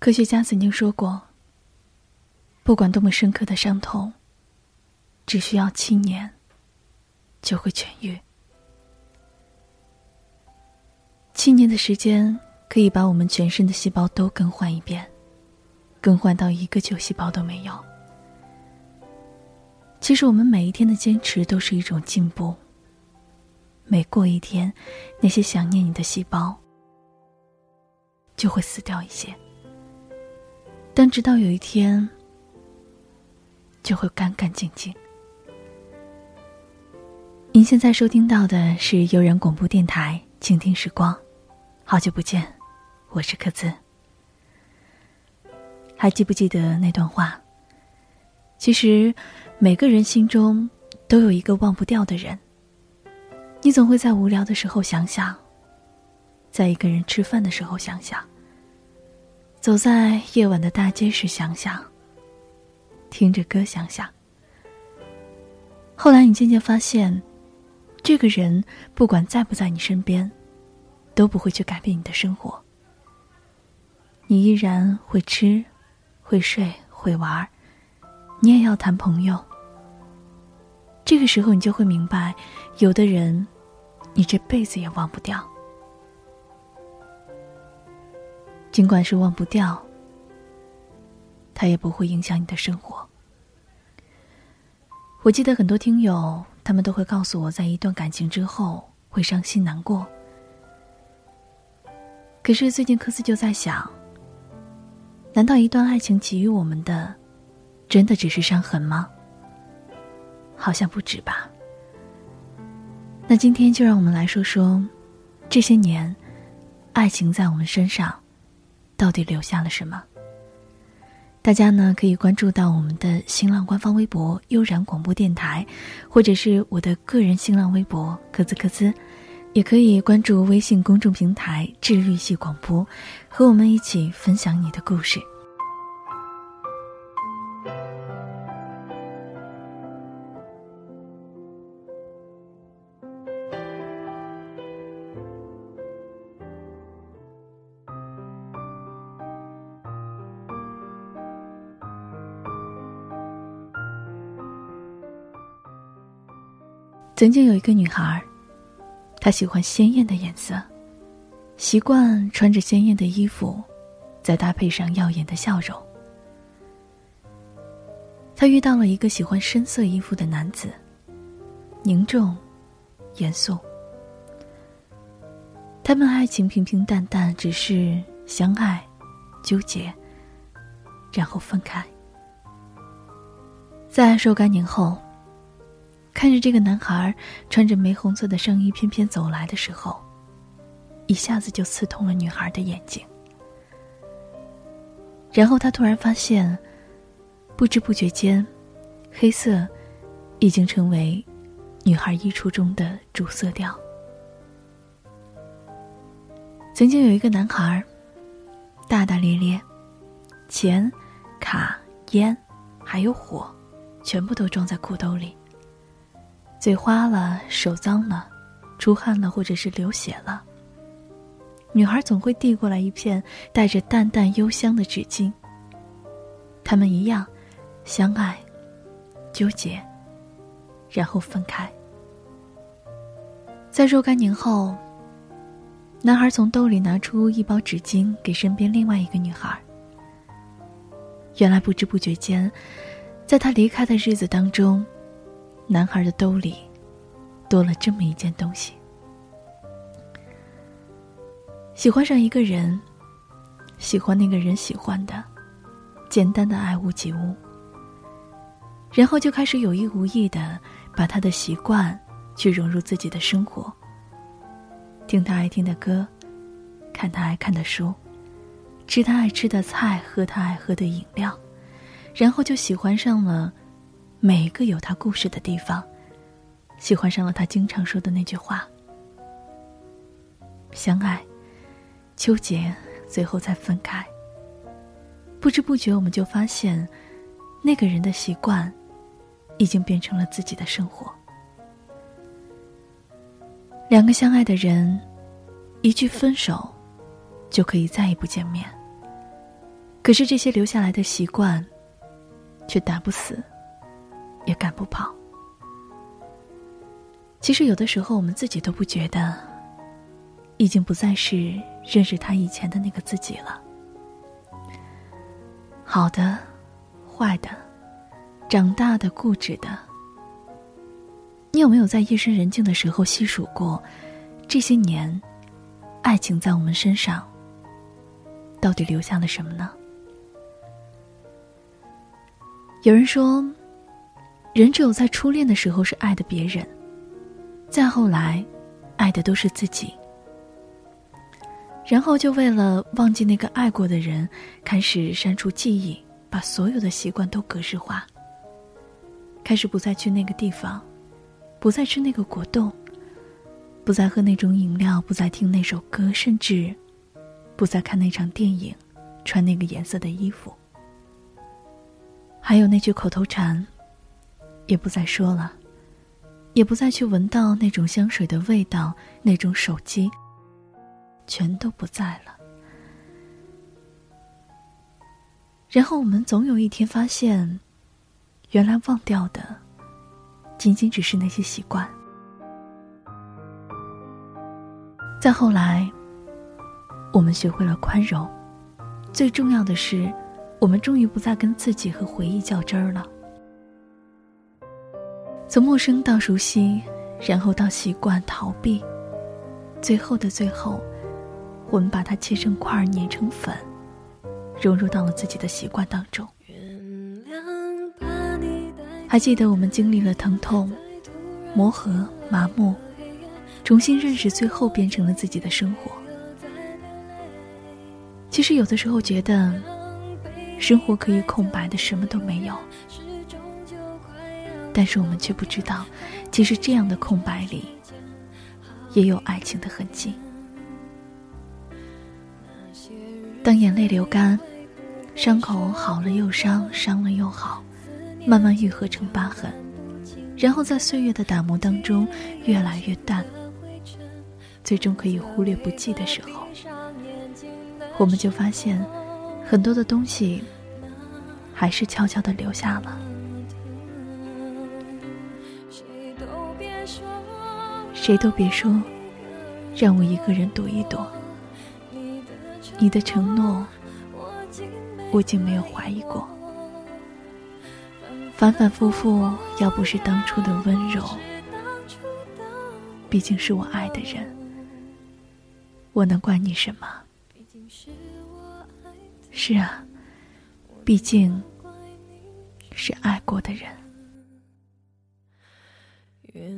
科学家曾经说过，不管多么深刻的伤痛，只需要七年就会痊愈。七年的时间可以把我们全身的细胞都更换一遍，更换到一个旧细胞都没有。其实，我们每一天的坚持都是一种进步。每过一天，那些想念你的细胞就会死掉一些。但直到有一天，就会干干净净。您现在收听到的是悠然广播电台《倾听时光》，好久不见，我是克孜。还记不记得那段话？其实，每个人心中都有一个忘不掉的人。你总会在无聊的时候想想，在一个人吃饭的时候想想，走在夜晚的大街时想想，听着歌想想。后来你渐渐发现，这个人不管在不在你身边，都不会去改变你的生活。你依然会吃，会睡，会玩儿你也要谈朋友。这个时候，你就会明白，有的人，你这辈子也忘不掉。尽管是忘不掉，他也不会影响你的生活。我记得很多听友，他们都会告诉我在一段感情之后会伤心难过。可是最近科斯就在想，难道一段爱情给予我们的，真的只是伤痕吗？好像不止吧。那今天就让我们来说说，这些年，爱情在我们身上，到底留下了什么？大家呢可以关注到我们的新浪官方微博“悠然广播电台”，或者是我的个人新浪微博“咯兹咯兹”，也可以关注微信公众平台“治愈系广播”，和我们一起分享你的故事。曾经有一个女孩，她喜欢鲜艳的颜色，习惯穿着鲜艳的衣服，再搭配上耀眼的笑容。她遇到了一个喜欢深色衣服的男子，凝重、严肃。他们爱情平平淡淡，只是相爱、纠结，然后分开。在若干年后。看着这个男孩穿着玫红色的上衣翩翩走来的时候，一下子就刺痛了女孩的眼睛。然后他突然发现，不知不觉间，黑色已经成为女孩衣橱中的主色调。曾经有一个男孩，大大咧咧，钱、卡、烟，还有火，全部都装在裤兜里。嘴花了，手脏了，出汗了，或者是流血了。女孩总会递过来一片带着淡淡幽香的纸巾。他们一样，相爱，纠结，然后分开。在若干年后，男孩从兜里拿出一包纸巾给身边另外一个女孩。原来不知不觉间，在他离开的日子当中。男孩的兜里多了这么一件东西。喜欢上一个人，喜欢那个人喜欢的，简单的爱屋及乌。然后就开始有意无意的把他的习惯去融入自己的生活。听他爱听的歌，看他爱看的书，吃他爱吃的菜，喝他爱喝的饮料，然后就喜欢上了。每一个有他故事的地方，喜欢上了他经常说的那句话：相爱、纠结，最后再分开。不知不觉，我们就发现，那个人的习惯，已经变成了自己的生活。两个相爱的人，一句分手，就可以再也不见面。可是这些留下来的习惯，却打不死，也赶不跑。其实有的时候，我们自己都不觉得，已经不再是认识他以前的那个自己了。好的，坏的，长大的，固执的。你有没有在夜深人静的时候细数过，这些年，爱情在我们身上，到底留下了什么呢？有人说，人只有在初恋的时候是爱的别人。再后来，爱的都是自己，然后就为了忘记那个爱过的人，开始删除记忆，把所有的习惯都格式化。开始不再去那个地方，不再吃那个果冻，不再喝那种饮料，不再听那首歌，甚至不再看那场电影，穿那个颜色的衣服，还有那句口头禅，也不再说了。也不再去闻到那种香水的味道，那种手机，全都不在了。然后我们总有一天发现，原来忘掉的，仅仅只是那些习惯。再后来，我们学会了宽容，最重要的是，我们终于不再跟自己和回忆较真儿了。从陌生到熟悉，然后到习惯逃避，最后的最后，我们把它切成块儿，碾成粉，融入到了自己的习惯当中。还记得我们经历了疼痛、磨合、麻木，重新认识，最后变成了自己的生活。其实有的时候觉得，生活可以空白的，什么都没有。但是我们却不知道，其实这样的空白里，也有爱情的痕迹。当眼泪流干，伤口好了又伤，伤了又好，慢慢愈合成疤痕，然后在岁月的打磨当中越来越淡，最终可以忽略不计的时候，我们就发现，很多的东西，还是悄悄的留下了。谁都别说，让我一个人躲一躲。你的承诺，我竟没有怀疑过。反反复复，要不是当初的温柔，毕竟是我爱的人，我能怪你什么？是啊，毕竟是爱过的人。原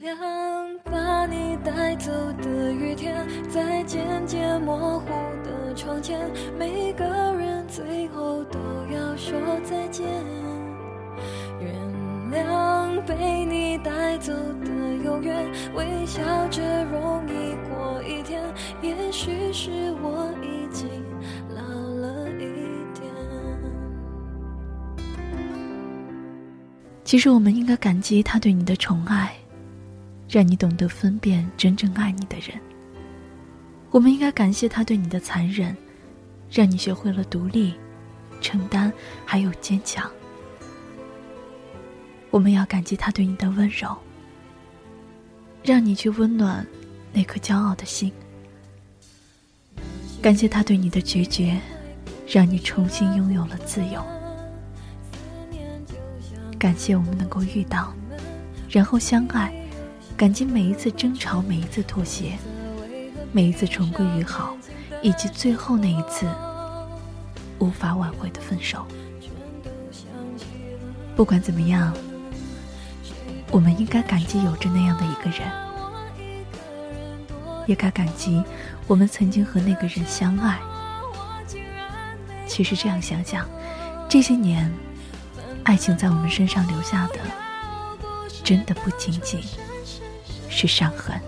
谅把你带走的雨天，在渐渐模糊的窗前，每个人最后都要说再见。原谅被你带走的永远，微笑着容易过一天。也许是我已经老了一点。其实我们应该感激他对你的宠爱。让你懂得分辨真正爱你的人。我们应该感谢他对你的残忍，让你学会了独立、承担，还有坚强。我们要感激他对你的温柔，让你去温暖那颗骄傲的心。感谢他对你的决绝，让你重新拥有了自由。感谢我们能够遇到，然后相爱。感激每一次争吵，每一次妥协，每一次重归于好，以及最后那一次无法挽回的分手。不管怎么样，我们应该感激有着那样的一个人，也该感激我们曾经和那个人相爱。其实这样想想，这些年，爱情在我们身上留下的，真的不仅仅。是伤痕。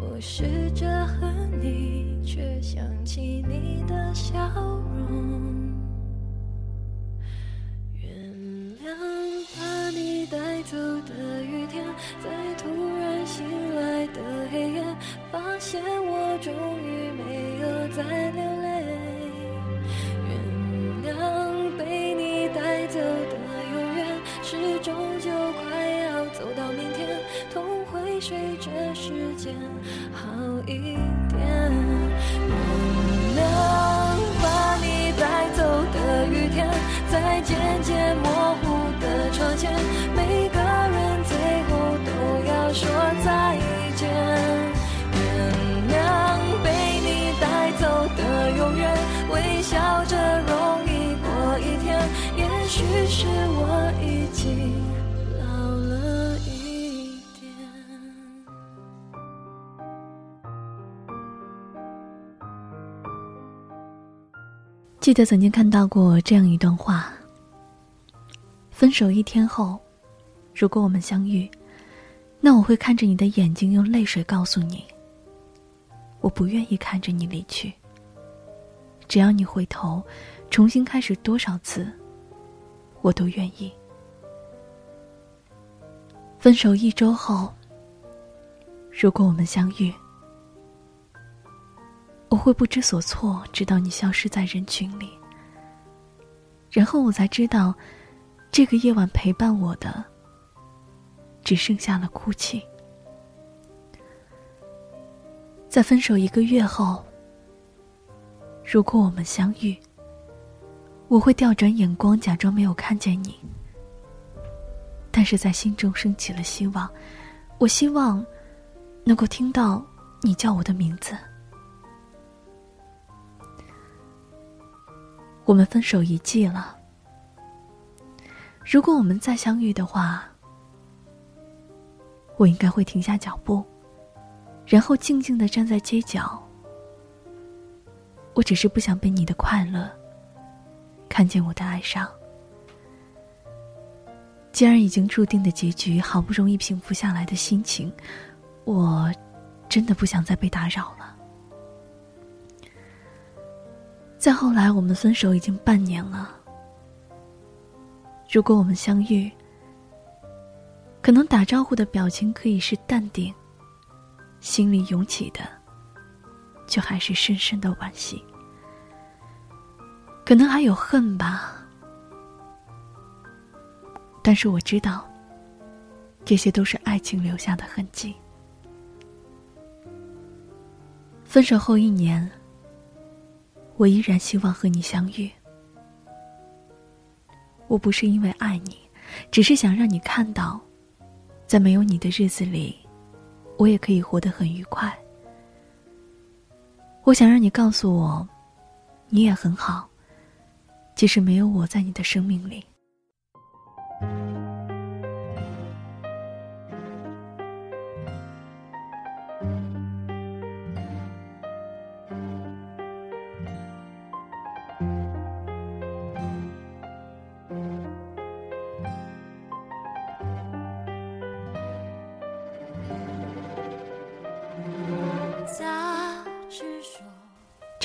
我试着和你，却想起你的笑容。原谅把你带走的雨天，在突然记得曾经看到过这样一段话：分手一天后，如果我们相遇，那我会看着你的眼睛，用泪水告诉你，我不愿意看着你离去。只要你回头，重新开始多少次，我都愿意。分手一周后，如果我们相遇，我会不知所措，直到你消失在人群里。然后我才知道，这个夜晚陪伴我的，只剩下了哭泣。在分手一个月后，如果我们相遇，我会调转眼光，假装没有看见你。但是在心中升起了希望，我希望能够听到你叫我的名字。我们分手一季了，如果我们再相遇的话，我应该会停下脚步，然后静静的站在街角。我只是不想被你的快乐看见我的哀伤。既然已经注定的结局，好不容易平复下来的心情，我真的不想再被打扰了。再后来，我们分手已经半年了。如果我们相遇，可能打招呼的表情可以是淡定，心里涌起的，却还是深深的惋惜。可能还有恨吧，但是我知道，这些都是爱情留下的痕迹。分手后一年。我依然希望和你相遇。我不是因为爱你，只是想让你看到，在没有你的日子里，我也可以活得很愉快。我想让你告诉我，你也很好，即使没有我在你的生命里。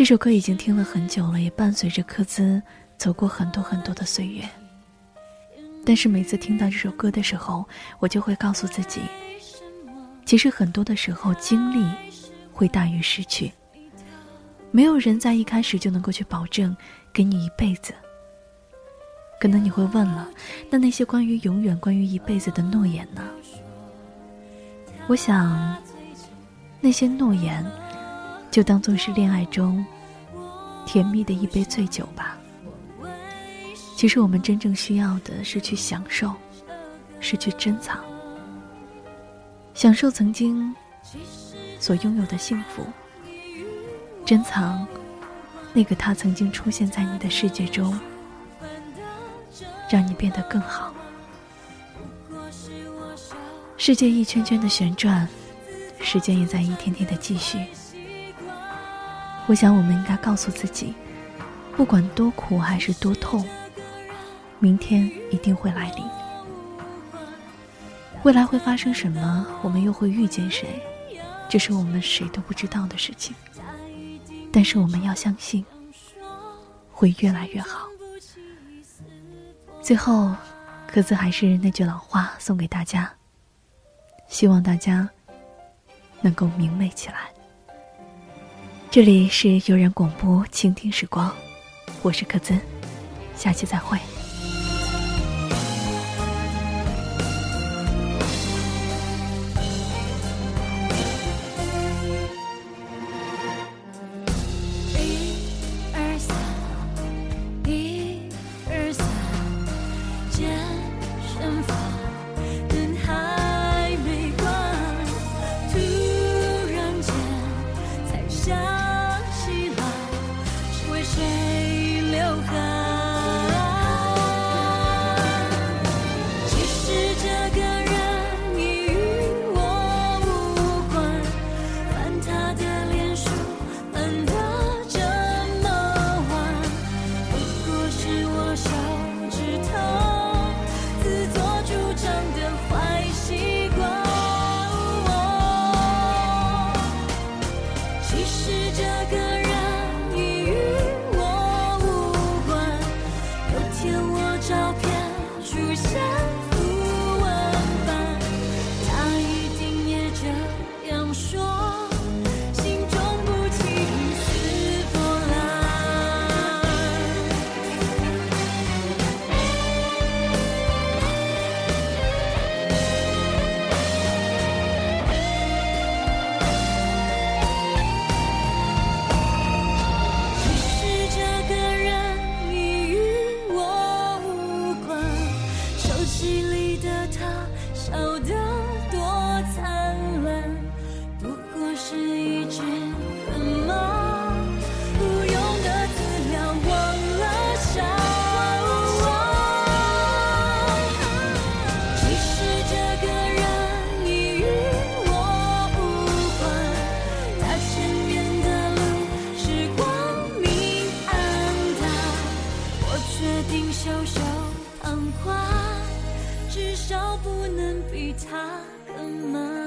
这首歌已经听了很久了，也伴随着科兹走过很多很多的岁月。但是每次听到这首歌的时候，我就会告诉自己，其实很多的时候，经历会大于失去。没有人在一开始就能够去保证给你一辈子。可能你会问了，那那些关于永远、关于一辈子的诺言呢？我想，那些诺言。就当做是恋爱中甜蜜的一杯醉酒吧。其实我们真正需要的是去享受，是去珍藏，享受曾经所拥有的幸福，珍藏那个他曾经出现在你的世界中，让你变得更好。世界一圈圈的旋转，时间也在一天天的继续。我想，我们应该告诉自己，不管多苦还是多痛，明天一定会来临。未来会发生什么？我们又会遇见谁？这是我们谁都不知道的事情。但是我们要相信，会越来越好。最后，可子还是那句老话，送给大家：希望大家能够明媚起来。这里是悠然广播，倾听时光，我是克孜，下期再会。一二三，一二三，健身房还没，突然间想。share. 比他更慢。